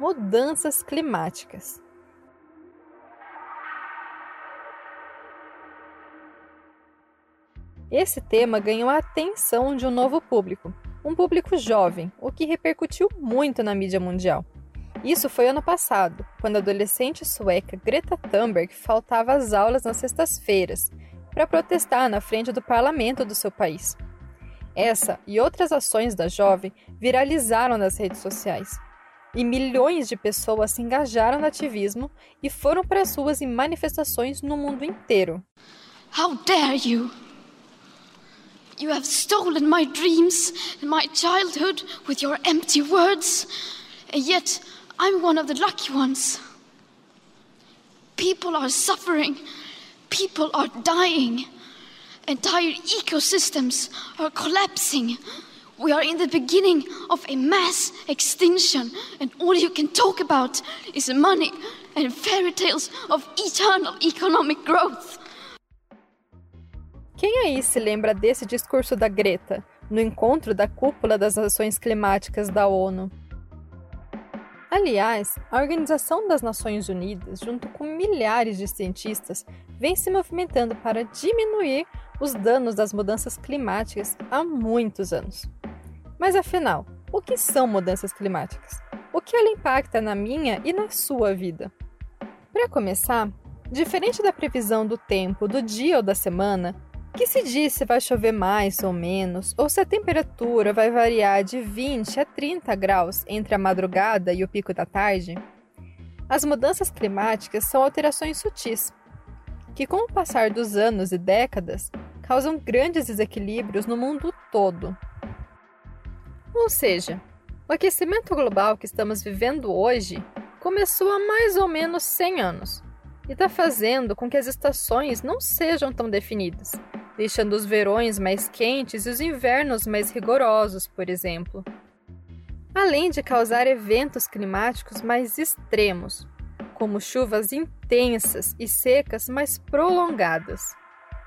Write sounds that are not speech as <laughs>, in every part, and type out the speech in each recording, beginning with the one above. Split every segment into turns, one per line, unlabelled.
mudanças climáticas. Esse tema ganhou a atenção de um novo público, um público jovem, o que repercutiu muito na mídia mundial. Isso foi ano passado, quando a adolescente sueca Greta Thunberg faltava às aulas nas sextas-feiras para protestar na frente do parlamento do seu país. Essa e outras ações da jovem viralizaram nas redes sociais. E milhões de pessoas se engajaram no ativismo e foram para as ruas em manifestações no mundo inteiro.
How dare you! You have stolen my dreams and my childhood with your empty words, and yet I'm one of the lucky ones. People are suffering, people are dying, entire ecosystems are collapsing. We are in the beginning of a mass extinction, and all you can talk about is money and fairy tales of eternal economic growth.
Quem aí se lembra desse discurso da Greta no encontro da cúpula das ações climáticas da ONU? Aliás, a Organização das Nações Unidas, junto com milhares de cientistas, vem se movimentando para diminuir os danos das mudanças climáticas há muitos anos. Mas afinal, o que são mudanças climáticas? O que ela impacta na minha e na sua vida? Para começar, diferente da previsão do tempo do dia ou da semana, que se diz se vai chover mais ou menos, ou se a temperatura vai variar de 20 a 30 graus entre a madrugada e o pico da tarde, as mudanças climáticas são alterações sutis, que com o passar dos anos e décadas causam grandes desequilíbrios no mundo todo. Ou seja, o aquecimento global que estamos vivendo hoje começou há mais ou menos 100 anos e está fazendo com que as estações não sejam tão definidas deixando os verões mais quentes e os invernos mais rigorosos, por exemplo. Além de causar eventos climáticos mais extremos, como chuvas intensas e secas mais prolongadas,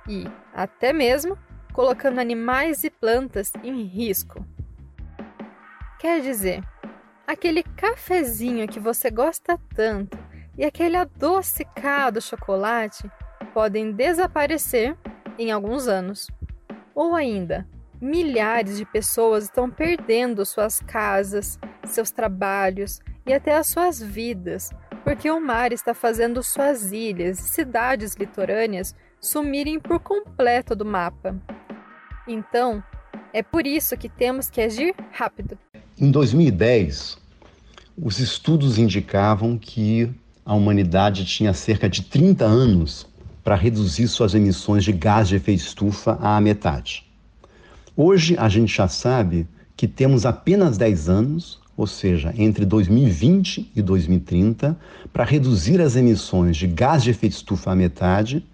e, até mesmo, colocando animais e plantas em risco. Quer dizer, aquele cafezinho que você gosta tanto e aquele adocicado chocolate podem desaparecer em alguns anos. Ou ainda, milhares de pessoas estão perdendo suas casas, seus trabalhos e até as suas vidas, porque o mar está fazendo suas ilhas e cidades litorâneas sumirem por completo do mapa. Então, é por isso que temos que agir rápido.
Em 2010, os estudos indicavam que a humanidade tinha cerca de 30 anos para reduzir suas emissões de gás de efeito estufa à metade. Hoje a gente já sabe que temos apenas 10 anos, ou seja, entre 2020 e 2030, para reduzir as emissões de gás de efeito estufa à metade,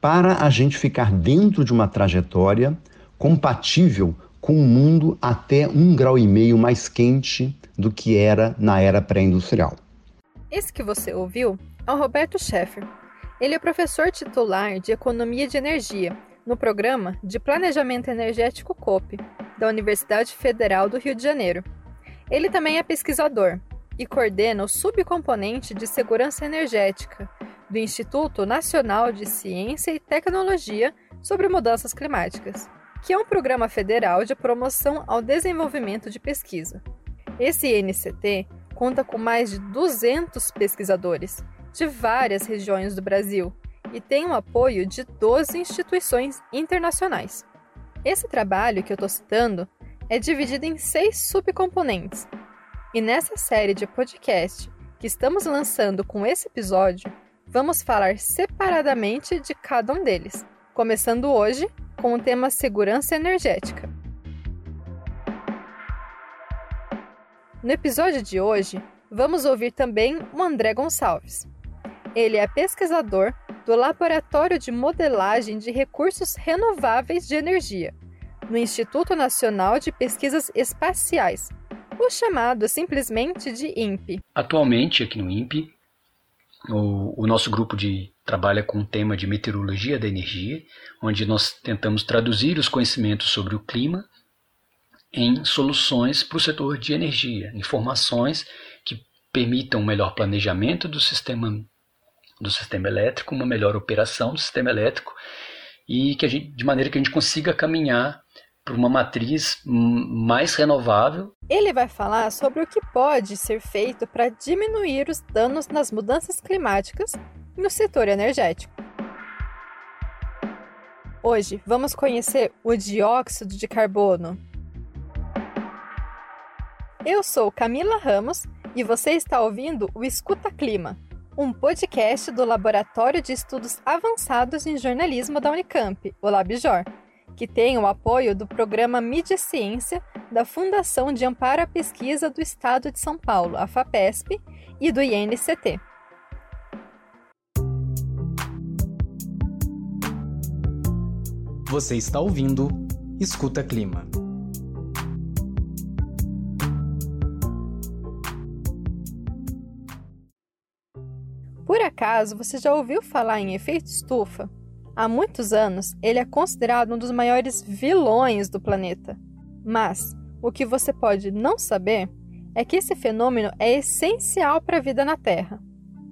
para a gente ficar dentro de uma trajetória compatível com o um mundo até um grau e meio mais quente do que era na era pré-industrial.
Esse que você ouviu é o Roberto Schaeffer, ele é professor titular de Economia de Energia no programa de Planejamento Energético COPE, da Universidade Federal do Rio de Janeiro. Ele também é pesquisador e coordena o subcomponente de segurança energética do Instituto Nacional de Ciência e Tecnologia sobre Mudanças Climáticas, que é um programa federal de promoção ao desenvolvimento de pesquisa. Esse INCT conta com mais de 200 pesquisadores de várias regiões do Brasil e tem o apoio de 12 instituições internacionais. Esse trabalho que eu estou citando é dividido em seis subcomponentes, e nessa série de podcast que estamos lançando com esse episódio, vamos falar separadamente de cada um deles, começando hoje com o tema segurança energética. No episódio de hoje, vamos ouvir também o André Gonçalves. Ele é pesquisador do Laboratório de Modelagem de Recursos Renováveis de Energia, no Instituto Nacional de Pesquisas Espaciais, o chamado simplesmente de INPE.
Atualmente, aqui no INPE, o, o nosso grupo de trabalha com o tema de meteorologia da energia, onde nós tentamos traduzir os conhecimentos sobre o clima em soluções para o setor de energia, informações que permitam um melhor planejamento do sistema do sistema elétrico, uma melhor operação do sistema elétrico e que a gente, de maneira que a gente consiga caminhar para uma matriz mais renovável.
Ele vai falar sobre o que pode ser feito para diminuir os danos nas mudanças climáticas no setor energético. Hoje vamos conhecer o dióxido de carbono. Eu sou Camila Ramos e você está ouvindo o Escuta Clima, um podcast do Laboratório de Estudos Avançados em Jornalismo da Unicamp, o LabJOR, que tem o apoio do programa Mídia Ciência da Fundação de Amparo à Pesquisa do Estado de São Paulo, a FAPESP, e do INCT.
Você está ouvindo Escuta Clima.
Por acaso você já ouviu falar em efeito estufa? Há muitos anos, ele é considerado um dos maiores vilões do planeta. Mas o que você pode não saber é que esse fenômeno é essencial para a vida na Terra.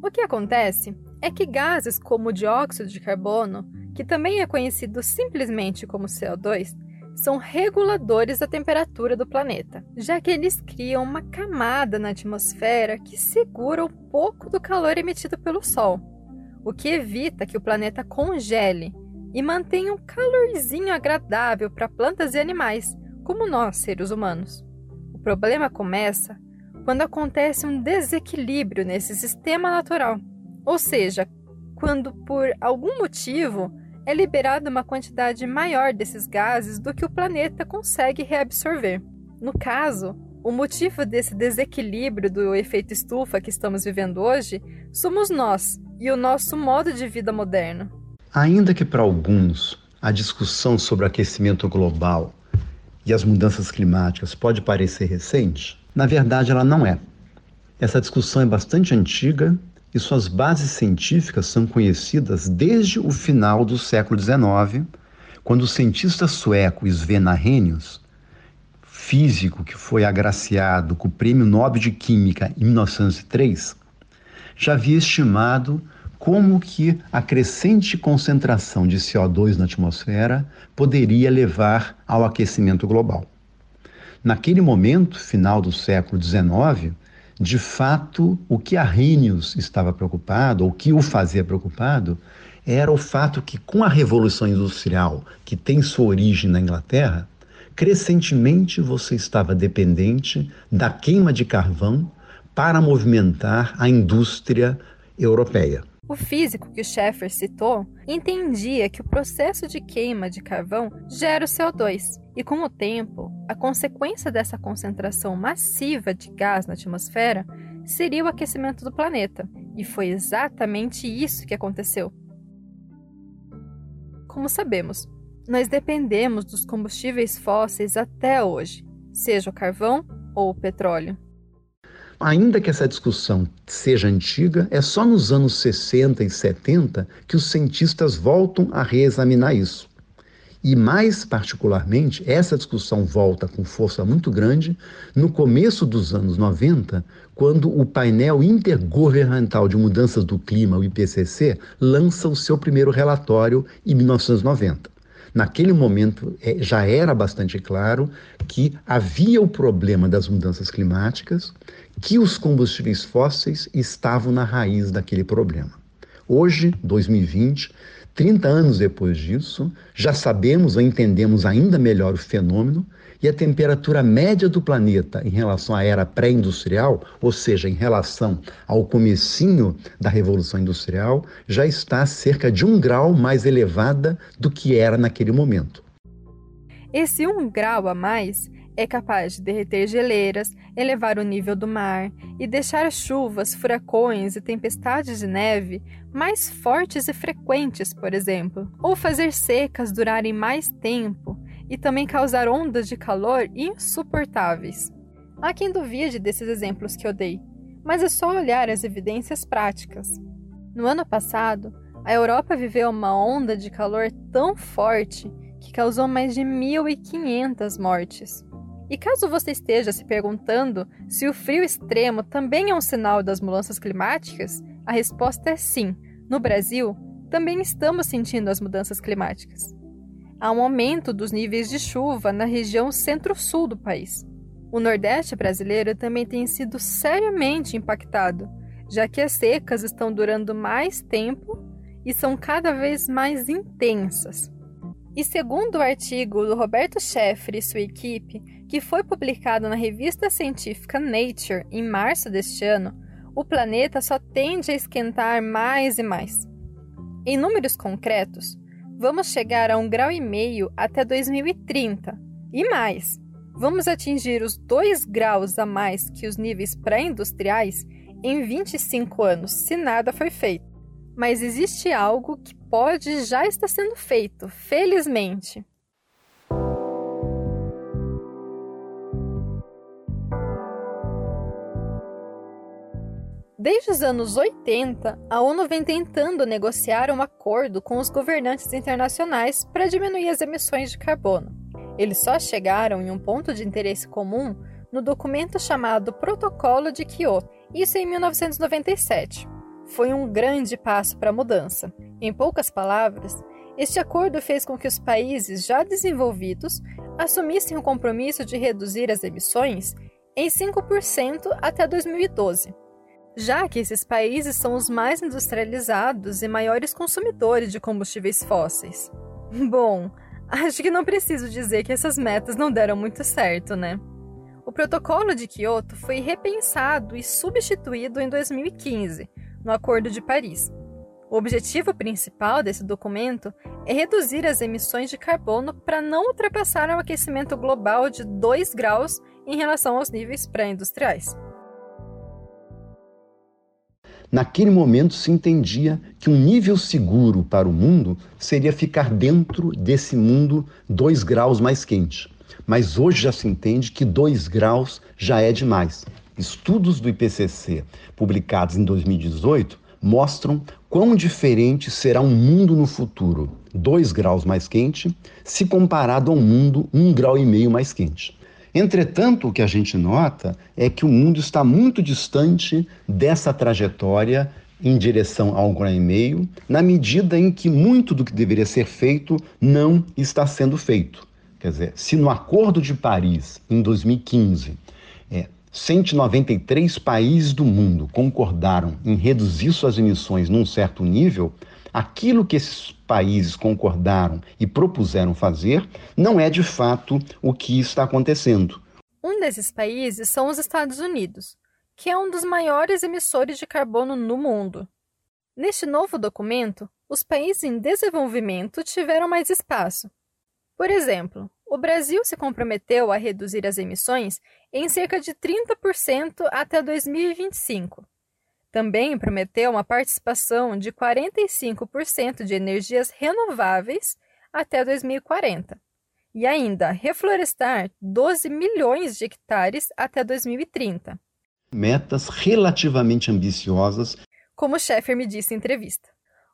O que acontece é que gases como o dióxido de carbono que também é conhecido simplesmente como CO2, são reguladores da temperatura do planeta, já que eles criam uma camada na atmosfera que segura um pouco do calor emitido pelo Sol, o que evita que o planeta congele e mantenha um calorzinho agradável para plantas e animais, como nós, seres humanos. O problema começa quando acontece um desequilíbrio nesse sistema natural, ou seja, quando por algum motivo é liberada uma quantidade maior desses gases do que o planeta consegue reabsorver. No caso, o motivo desse desequilíbrio do efeito estufa que estamos vivendo hoje somos nós e o nosso modo de vida moderno.
Ainda que para alguns a discussão sobre aquecimento global e as mudanças climáticas pode parecer recente, na verdade ela não é. Essa discussão é bastante antiga e suas bases científicas são conhecidas desde o final do século XIX, quando o cientista sueco Sven Arrhenius, físico que foi agraciado com o Prêmio Nobel de Química em 1903, já havia estimado como que a crescente concentração de CO2 na atmosfera poderia levar ao aquecimento global. Naquele momento, final do século XIX, de fato, o que Arrhenius estava preocupado, ou que o fazia preocupado, era o fato que, com a Revolução Industrial, que tem sua origem na Inglaterra, crescentemente você estava dependente da queima de carvão para movimentar a indústria europeia.
O físico que Schaeffer citou entendia que o processo de queima de carvão gera o CO2, e com o tempo, a consequência dessa concentração massiva de gás na atmosfera seria o aquecimento do planeta, e foi exatamente isso que aconteceu. Como sabemos, nós dependemos dos combustíveis fósseis até hoje, seja o carvão ou o petróleo.
Ainda que essa discussão seja antiga, é só nos anos 60 e 70 que os cientistas voltam a reexaminar isso. E mais particularmente, essa discussão volta com força muito grande no começo dos anos 90, quando o painel intergovernamental de mudanças do clima, o IPCC, lança o seu primeiro relatório em 1990. Naquele momento é, já era bastante claro que havia o problema das mudanças climáticas, que os combustíveis fósseis estavam na raiz daquele problema. Hoje, 2020, 30 anos depois disso, já sabemos ou entendemos ainda melhor o fenômeno e a temperatura média do planeta em relação à era pré-industrial, ou seja, em relação ao comecinho da Revolução Industrial, já está cerca de um grau mais elevada do que era naquele momento.
Esse um grau a mais é capaz de derreter geleiras, elevar o nível do mar e deixar chuvas, furacões e tempestades de neve mais fortes e frequentes, por exemplo, ou fazer secas durarem mais tempo e também causar ondas de calor insuportáveis. Há quem duvide desses exemplos que eu dei, mas é só olhar as evidências práticas. No ano passado, a Europa viveu uma onda de calor tão forte que causou mais de 1.500 mortes. E caso você esteja se perguntando se o frio extremo também é um sinal das mudanças climáticas, a resposta é sim. No Brasil, também estamos sentindo as mudanças climáticas. Há um aumento dos níveis de chuva na região centro-sul do país. O Nordeste brasileiro também tem sido seriamente impactado, já que as secas estão durando mais tempo e são cada vez mais intensas. E segundo o artigo do Roberto Scheffer e sua equipe, que foi publicado na revista científica Nature em março deste ano, o planeta só tende a esquentar mais e mais. Em números concretos, vamos chegar a um grau e meio até 2030 e mais. Vamos atingir os 2 graus a mais que os níveis pré-industriais em 25 anos, se nada foi feito. Mas existe algo que pode já estar sendo feito, felizmente. Desde os anos 80, a ONU vem tentando negociar um acordo com os governantes internacionais para diminuir as emissões de carbono. Eles só chegaram em um ponto de interesse comum no documento chamado Protocolo de Kyoto, isso em 1997 foi um grande passo para a mudança. Em poucas palavras, este acordo fez com que os países já desenvolvidos assumissem o compromisso de reduzir as emissões em 5% até 2012, já que esses países são os mais industrializados e maiores consumidores de combustíveis fósseis. <laughs> Bom, acho que não preciso dizer que essas metas não deram muito certo, né? O Protocolo de Kyoto foi repensado e substituído em 2015 no Acordo de Paris. O objetivo principal desse documento é reduzir as emissões de carbono para não ultrapassar o aquecimento global de 2 graus em relação aos níveis pré-industriais.
Naquele momento se entendia que um nível seguro para o mundo seria ficar dentro desse mundo 2 graus mais quente. Mas hoje já se entende que 2 graus já é demais. Estudos do IPCC, publicados em 2018, mostram quão diferente será um mundo no futuro, 2 graus mais quente, se comparado a um mundo 1 grau e meio mais quente. Entretanto, o que a gente nota é que o mundo está muito distante dessa trajetória em direção ao grau e meio, na medida em que muito do que deveria ser feito não está sendo feito. Quer dizer, se no Acordo de Paris, em 2015, é, 193 países do mundo concordaram em reduzir suas emissões num certo nível, aquilo que esses países concordaram e propuseram fazer não é de fato o que está acontecendo.
Um desses países são os Estados Unidos, que é um dos maiores emissores de carbono no mundo. Neste novo documento, os países em desenvolvimento tiveram mais espaço. Por exemplo, o Brasil se comprometeu a reduzir as emissões em cerca de 30% até 2025. Também prometeu uma participação de 45% de energias renováveis até 2040 e ainda reflorestar 12 milhões de hectares até 2030.
Metas relativamente ambiciosas,
como o Sheffer me disse em entrevista.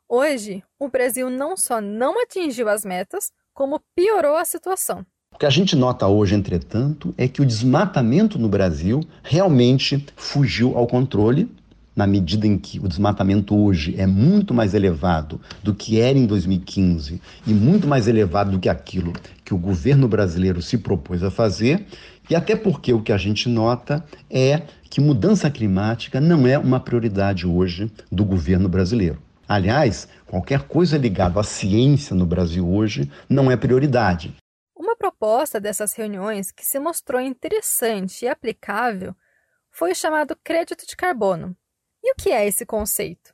Hoje, o Brasil não só não atingiu as metas, como piorou a situação.
Que a gente nota hoje, entretanto, é que o desmatamento no Brasil realmente fugiu ao controle, na medida em que o desmatamento hoje é muito mais elevado do que era em 2015 e muito mais elevado do que aquilo que o governo brasileiro se propôs a fazer, e até porque o que a gente nota é que mudança climática não é uma prioridade hoje do governo brasileiro. Aliás, qualquer coisa ligada à ciência no Brasil hoje não é prioridade.
Proposta dessas reuniões que se mostrou interessante e aplicável foi o chamado crédito de carbono. E o que é esse conceito?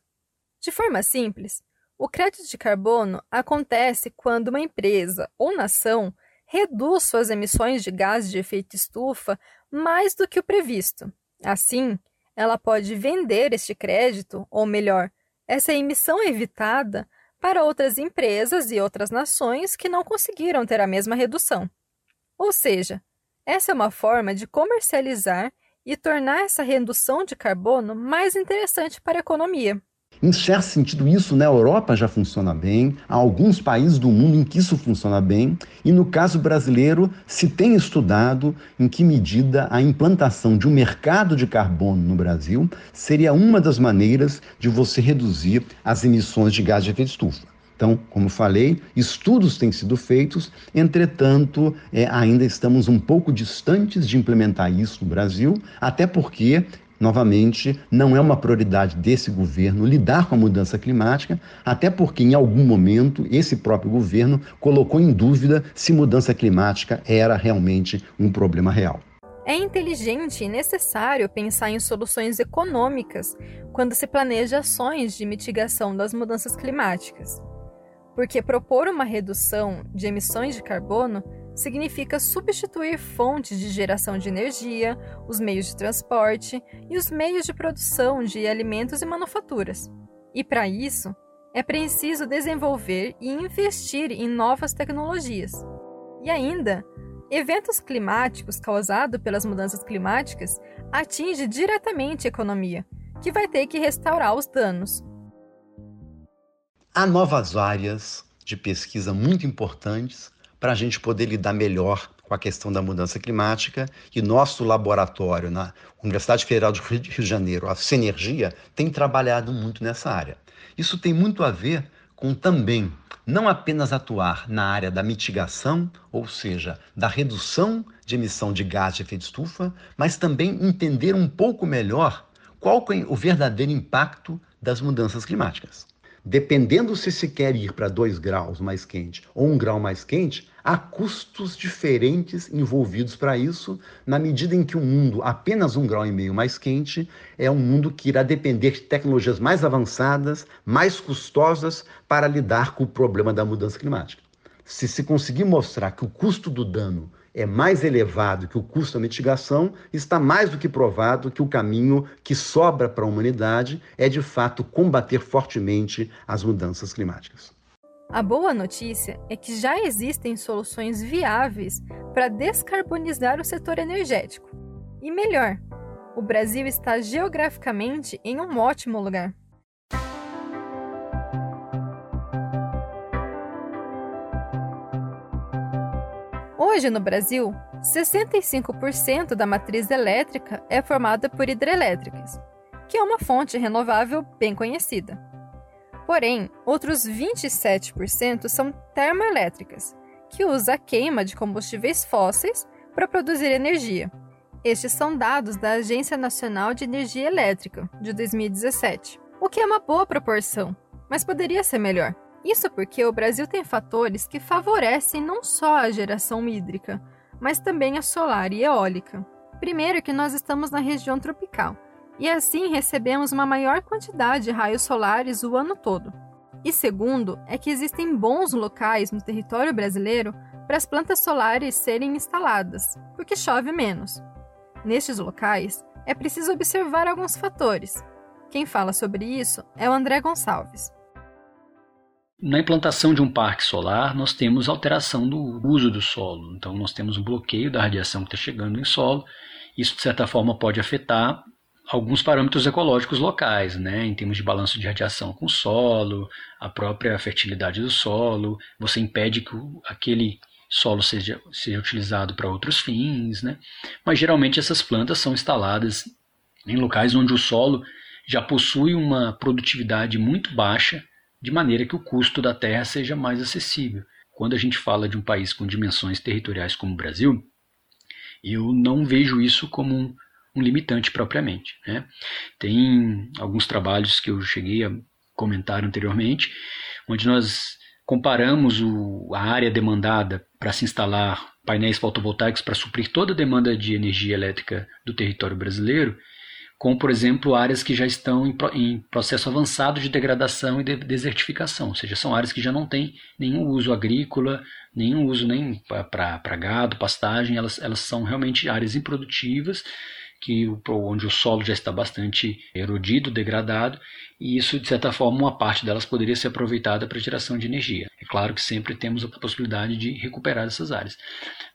De forma simples, o crédito de carbono acontece quando uma empresa ou nação reduz suas emissões de gases de efeito estufa mais do que o previsto. Assim, ela pode vender este crédito, ou melhor, essa emissão evitada para outras empresas e outras nações que não conseguiram ter a mesma redução. Ou seja, essa é uma forma de comercializar e tornar essa redução de carbono mais interessante para a economia.
Em certo sentido, isso na Europa já funciona bem, há alguns países do mundo em que isso funciona bem, e no caso brasileiro, se tem estudado em que medida a implantação de um mercado de carbono no Brasil seria uma das maneiras de você reduzir as emissões de gás de efeito estufa. Então, como falei, estudos têm sido feitos, entretanto, é, ainda estamos um pouco distantes de implementar isso no Brasil, até porque novamente, não é uma prioridade desse governo lidar com a mudança climática, até porque em algum momento esse próprio governo colocou em dúvida se mudança climática era realmente um problema real.
É inteligente e necessário pensar em soluções econômicas quando se planeja ações de mitigação das mudanças climáticas. Porque propor uma redução de emissões de carbono significa substituir fontes de geração de energia, os meios de transporte e os meios de produção de alimentos e manufaturas. E para isso, é preciso desenvolver e investir em novas tecnologias. E ainda, eventos climáticos causados pelas mudanças climáticas atingem diretamente a economia, que vai ter que restaurar os danos.
Há novas áreas de pesquisa muito importantes para a gente poder lidar melhor com a questão da mudança climática. E nosso laboratório na Universidade Federal do Rio de Janeiro, a Sinergia, tem trabalhado muito nessa área. Isso tem muito a ver com também não apenas atuar na área da mitigação, ou seja, da redução de emissão de gás de efeito estufa, mas também entender um pouco melhor qual é o verdadeiro impacto das mudanças climáticas. Dependendo se se quer ir para 2 graus mais quente ou 1 um grau mais quente, há custos diferentes envolvidos para isso, na medida em que o um mundo apenas um grau e meio mais quente é um mundo que irá depender de tecnologias mais avançadas, mais custosas para lidar com o problema da mudança climática. Se se conseguir mostrar que o custo do dano é mais elevado que o custo da mitigação, está mais do que provado que o caminho que sobra para a humanidade é de fato combater fortemente as mudanças climáticas.
A boa notícia é que já existem soluções viáveis para descarbonizar o setor energético. E melhor, o Brasil está geograficamente em um ótimo lugar. Hoje, no Brasil, 65% da matriz elétrica é formada por hidrelétricas, que é uma fonte renovável bem conhecida. Porém, outros 27% são termoelétricas, que usa a queima de combustíveis fósseis para produzir energia. Estes são dados da Agência Nacional de Energia Elétrica, de 2017, o que é uma boa proporção, mas poderia ser melhor. Isso porque o Brasil tem fatores que favorecem não só a geração hídrica, mas também a solar e eólica. Primeiro, que nós estamos na região tropical, e assim recebemos uma maior quantidade de raios solares o ano todo. E segundo, é que existem bons locais no território brasileiro para as plantas solares serem instaladas, porque chove menos. Nestes locais, é preciso observar alguns fatores. Quem fala sobre isso é o André Gonçalves.
Na implantação de um parque solar, nós temos alteração do uso do solo. Então, nós temos um bloqueio da radiação que está chegando em solo. Isso, de certa forma, pode afetar alguns parâmetros ecológicos locais, né? em termos de balanço de radiação com o solo, a própria fertilidade do solo. Você impede que aquele solo seja, seja utilizado para outros fins. Né? Mas, geralmente, essas plantas são instaladas em locais onde o solo já possui uma produtividade muito baixa de maneira que o custo da terra seja mais acessível. Quando a gente fala de um país com dimensões territoriais como o Brasil, eu não vejo isso como um, um limitante propriamente. Né? Tem alguns trabalhos que eu cheguei a comentar anteriormente, onde nós comparamos o, a área demandada para se instalar painéis fotovoltaicos para suprir toda a demanda de energia elétrica do território brasileiro com, por exemplo, áreas que já estão em, em, processo avançado de degradação e de desertificação, ou seja, são áreas que já não têm nenhum uso agrícola, nenhum uso nem para gado, pastagem, elas, elas são realmente áreas improdutivas, que onde o solo já está bastante erodido, degradado, e isso, de certa forma, uma parte delas poderia ser aproveitada para geração de energia. É claro que sempre temos a possibilidade de recuperar essas áreas.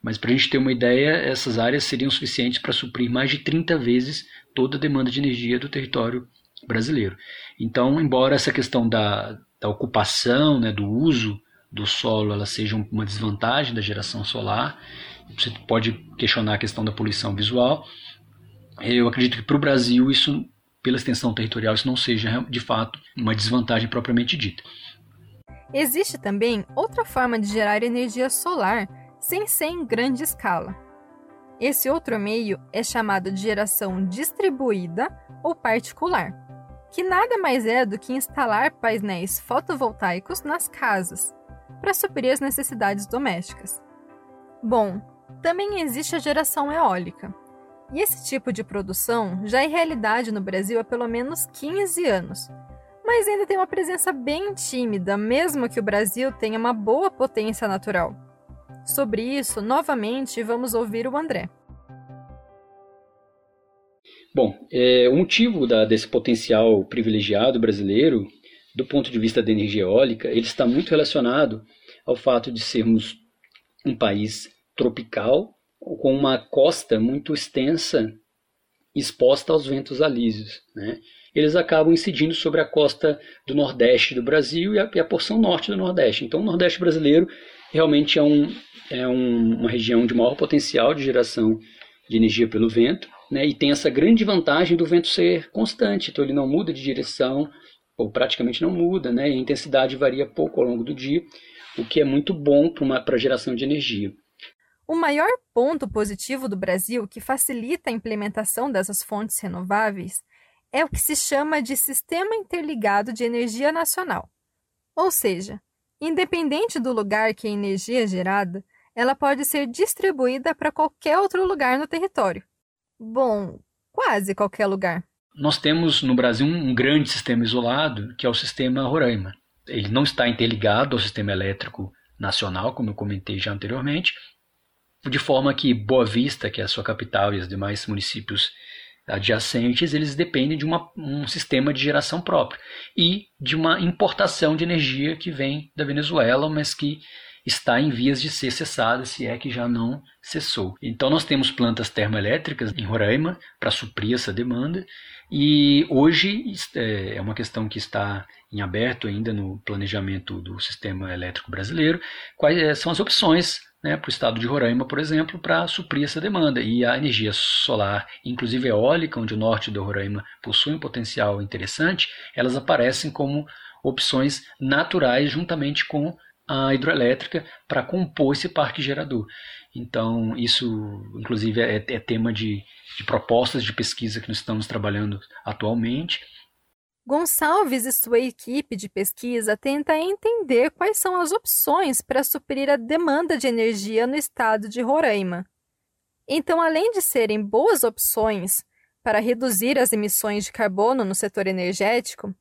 Mas para a gente ter uma ideia, essas áreas seriam suficientes para suprir mais de 30 vezes toda a demanda de energia do território brasileiro. Então, embora essa questão da, da ocupação, né, do uso do solo, ela seja uma desvantagem da geração solar, você pode questionar a questão da poluição visual. Eu acredito que para o Brasil isso, pela extensão territorial, isso não seja de fato uma desvantagem propriamente dita.
Existe também outra forma de gerar energia solar sem ser em grande escala. Esse outro meio é chamado de geração distribuída ou particular, que nada mais é do que instalar painéis fotovoltaicos nas casas para suprir as necessidades domésticas. Bom, também existe a geração eólica. E esse tipo de produção já é realidade no Brasil há pelo menos 15 anos, mas ainda tem uma presença bem tímida, mesmo que o Brasil tenha uma boa potência natural. Sobre isso, novamente, vamos ouvir o André.
Bom, é, o motivo da, desse potencial privilegiado brasileiro, do ponto de vista da energia eólica, ele está muito relacionado ao fato de sermos um país tropical com uma costa muito extensa exposta aos ventos alísios. Né? Eles acabam incidindo sobre a costa do Nordeste do Brasil e a, e a porção norte do Nordeste. Então, o Nordeste brasileiro realmente é, um, é um, uma região de maior potencial de geração de energia pelo vento, né, e tem essa grande vantagem do vento ser constante, então ele não muda de direção, ou praticamente não muda, né, e a intensidade varia pouco ao longo do dia, o que é muito bom para a geração de energia.
O maior ponto positivo do Brasil que facilita a implementação dessas fontes renováveis é o que se chama de Sistema Interligado de Energia Nacional. Ou seja, Independente do lugar que a energia é gerada, ela pode ser distribuída para qualquer outro lugar no território. Bom, quase qualquer lugar.
Nós temos no Brasil um grande sistema isolado, que é o sistema Roraima. Ele não está interligado ao sistema elétrico nacional, como eu comentei já anteriormente, de forma que Boa Vista, que é a sua capital, e os demais municípios adjacentes, eles dependem de uma, um sistema de geração próprio e de uma importação de energia que vem da Venezuela, mas que está em vias de ser cessada, se é que já não cessou. Então nós temos plantas termoelétricas em Roraima para suprir essa demanda e hoje é, é uma questão que está em aberto ainda no planejamento do sistema elétrico brasileiro, quais é, são as opções né, para o estado de Roraima, por exemplo, para suprir essa demanda. E a energia solar, inclusive eólica, onde o norte do Roraima possui um potencial interessante, elas aparecem como opções naturais juntamente com a hidroelétrica para compor esse parque gerador. Então, isso, inclusive, é, é tema de, de propostas de pesquisa que nós estamos trabalhando atualmente
Gonçalves e sua equipe de pesquisa tenta entender quais são as opções para suprir a demanda de energia no estado de Roraima. Então, além de serem boas opções para reduzir as emissões de carbono no setor energético,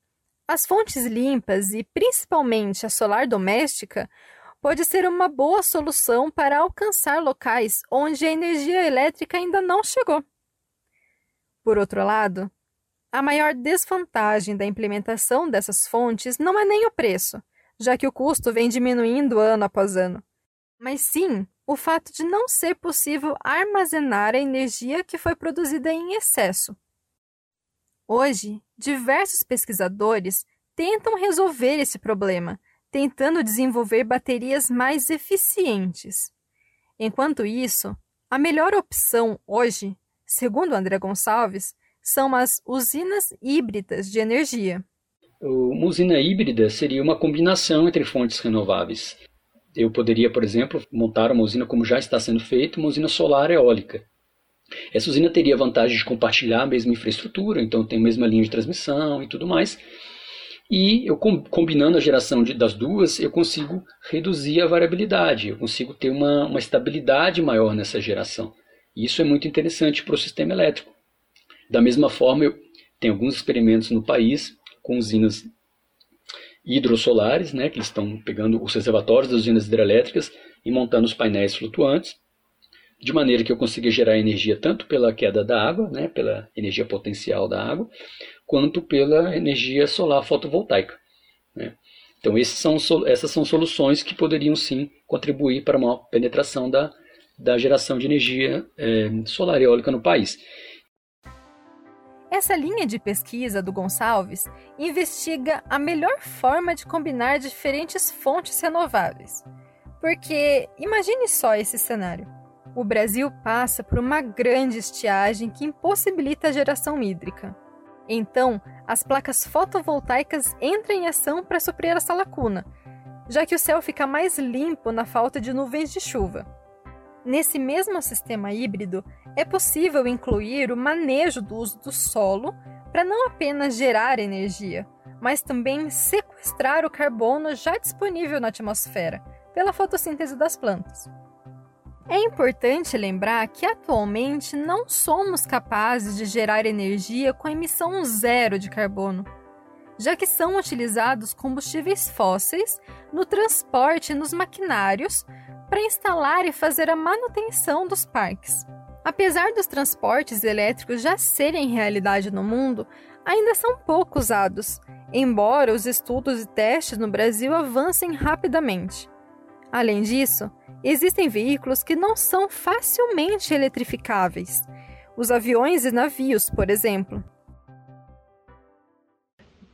as fontes limpas e principalmente a solar doméstica pode ser uma boa solução para alcançar locais onde a energia elétrica ainda não chegou. Por outro lado, a maior desvantagem da implementação dessas fontes não é nem o preço, já que o custo vem diminuindo ano após ano, mas sim o fato de não ser possível armazenar a energia que foi produzida em excesso. Hoje, diversos pesquisadores tentam resolver esse problema, tentando desenvolver baterias mais eficientes. Enquanto isso, a melhor opção hoje, segundo André Gonçalves, são as usinas híbridas de energia.
Uma usina híbrida seria uma combinação entre fontes renováveis. Eu poderia, por exemplo, montar uma usina como já está sendo feito, uma usina solar eólica. Essa usina teria a vantagem de compartilhar a mesma infraestrutura, então tem a mesma linha de transmissão e tudo mais. E eu combinando a geração de, das duas, eu consigo reduzir a variabilidade, eu consigo ter uma, uma estabilidade maior nessa geração. E isso é muito interessante para o sistema elétrico. Da mesma forma, eu tenho alguns experimentos no país com usinas hidrossolares, né, que estão pegando os reservatórios das usinas hidrelétricas e montando os painéis flutuantes, de maneira que eu consiga gerar energia tanto pela queda da água, né, pela energia potencial da água, quanto pela energia solar fotovoltaica. Né. Então, são, essas são soluções que poderiam sim contribuir para uma penetração da, da geração de energia é, solar eólica no país.
Essa linha de pesquisa do Gonçalves investiga a melhor forma de combinar diferentes fontes renováveis. Porque imagine só esse cenário. O Brasil passa por uma grande estiagem que impossibilita a geração hídrica. Então, as placas fotovoltaicas entram em ação para suprir essa lacuna, já que o céu fica mais limpo na falta de nuvens de chuva. Nesse mesmo sistema híbrido, é possível incluir o manejo do uso do solo para não apenas gerar energia, mas também sequestrar o carbono já disponível na atmosfera pela fotossíntese das plantas. É importante lembrar que atualmente não somos capazes de gerar energia com emissão zero de carbono, já que são utilizados combustíveis fósseis no transporte e nos maquinários para instalar e fazer a manutenção dos parques. Apesar dos transportes elétricos já serem realidade no mundo, ainda são pouco usados, embora os estudos e testes no Brasil avancem rapidamente. Além disso, existem veículos que não são facilmente eletrificáveis. Os aviões e navios, por exemplo.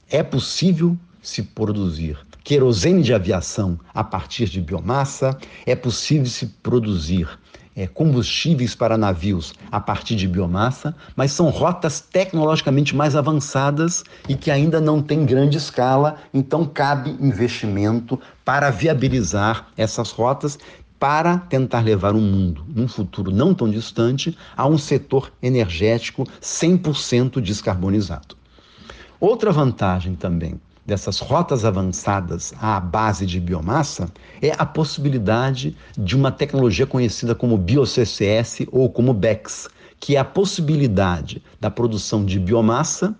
É possível se produzir querosene de aviação a partir de biomassa, é possível se produzir é, combustíveis para navios a partir de biomassa, mas são rotas tecnologicamente mais avançadas e que ainda não têm grande escala, então cabe investimento para viabilizar essas rotas para tentar levar o mundo, num futuro não tão distante, a um setor energético 100% descarbonizado. Outra vantagem também dessas rotas avançadas à base de biomassa é a possibilidade de uma tecnologia conhecida como BioCCS ou como BECS, que é a possibilidade da produção de biomassa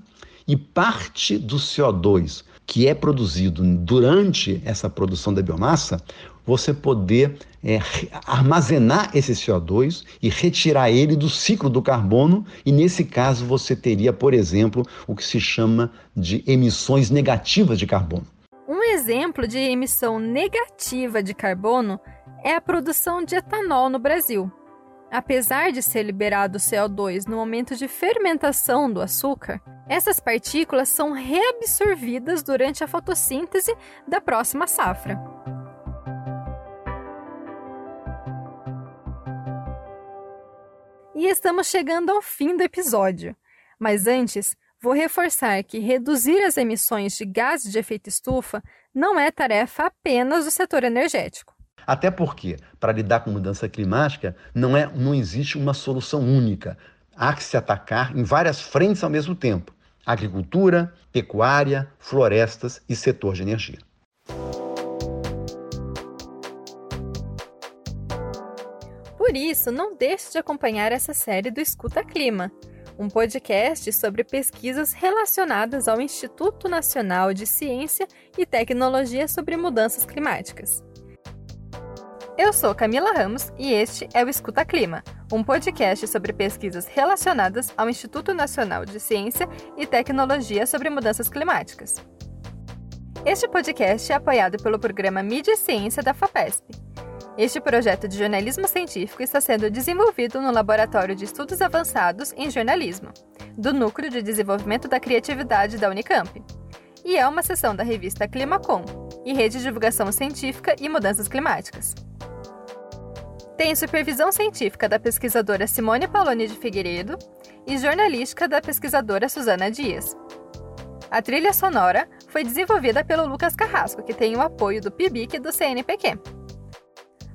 e parte do CO2 que é produzido durante essa produção da biomassa, você poder é, armazenar esse CO2 e retirar ele do ciclo do carbono, e nesse caso você teria, por exemplo, o que se chama de emissões negativas de carbono.
Um exemplo de emissão negativa de carbono é a produção de etanol no Brasil. Apesar de ser liberado CO2 no momento de fermentação do açúcar, essas partículas são reabsorvidas durante a fotossíntese da próxima safra. Estamos chegando ao fim do episódio. Mas antes, vou reforçar que reduzir as emissões de gases de efeito estufa não é tarefa apenas do setor energético.
Até porque, para lidar com mudança climática, não, é, não existe uma solução única. Há que se atacar em várias frentes ao mesmo tempo: agricultura, pecuária, florestas e setor de energia.
Por isso, não deixe de acompanhar essa série do Escuta Clima, um podcast sobre pesquisas relacionadas ao Instituto Nacional de Ciência e Tecnologia sobre Mudanças Climáticas. Eu sou Camila Ramos e este é o Escuta Clima, um podcast sobre pesquisas relacionadas ao Instituto Nacional de Ciência e Tecnologia sobre Mudanças Climáticas. Este podcast é apoiado pelo programa Mídia e Ciência da FAPESP. Este projeto de jornalismo científico está sendo desenvolvido no Laboratório de Estudos Avançados em Jornalismo, do Núcleo de Desenvolvimento da Criatividade da Unicamp, e é uma seção da revista Climacom e Rede de Divulgação Científica e Mudanças Climáticas. Tem supervisão científica da pesquisadora Simone Pauloni de Figueiredo e jornalística da pesquisadora Suzana Dias. A trilha sonora foi desenvolvida pelo Lucas Carrasco, que tem o apoio do PIBIC e do CNPq.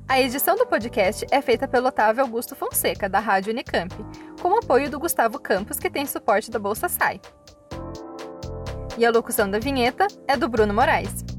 A edição do podcast é feita pelo Otávio Augusto Fonseca, da Rádio Unicamp, com o apoio do Gustavo Campos, que tem suporte da Bolsa SAI. E a locução da vinheta é do Bruno Moraes.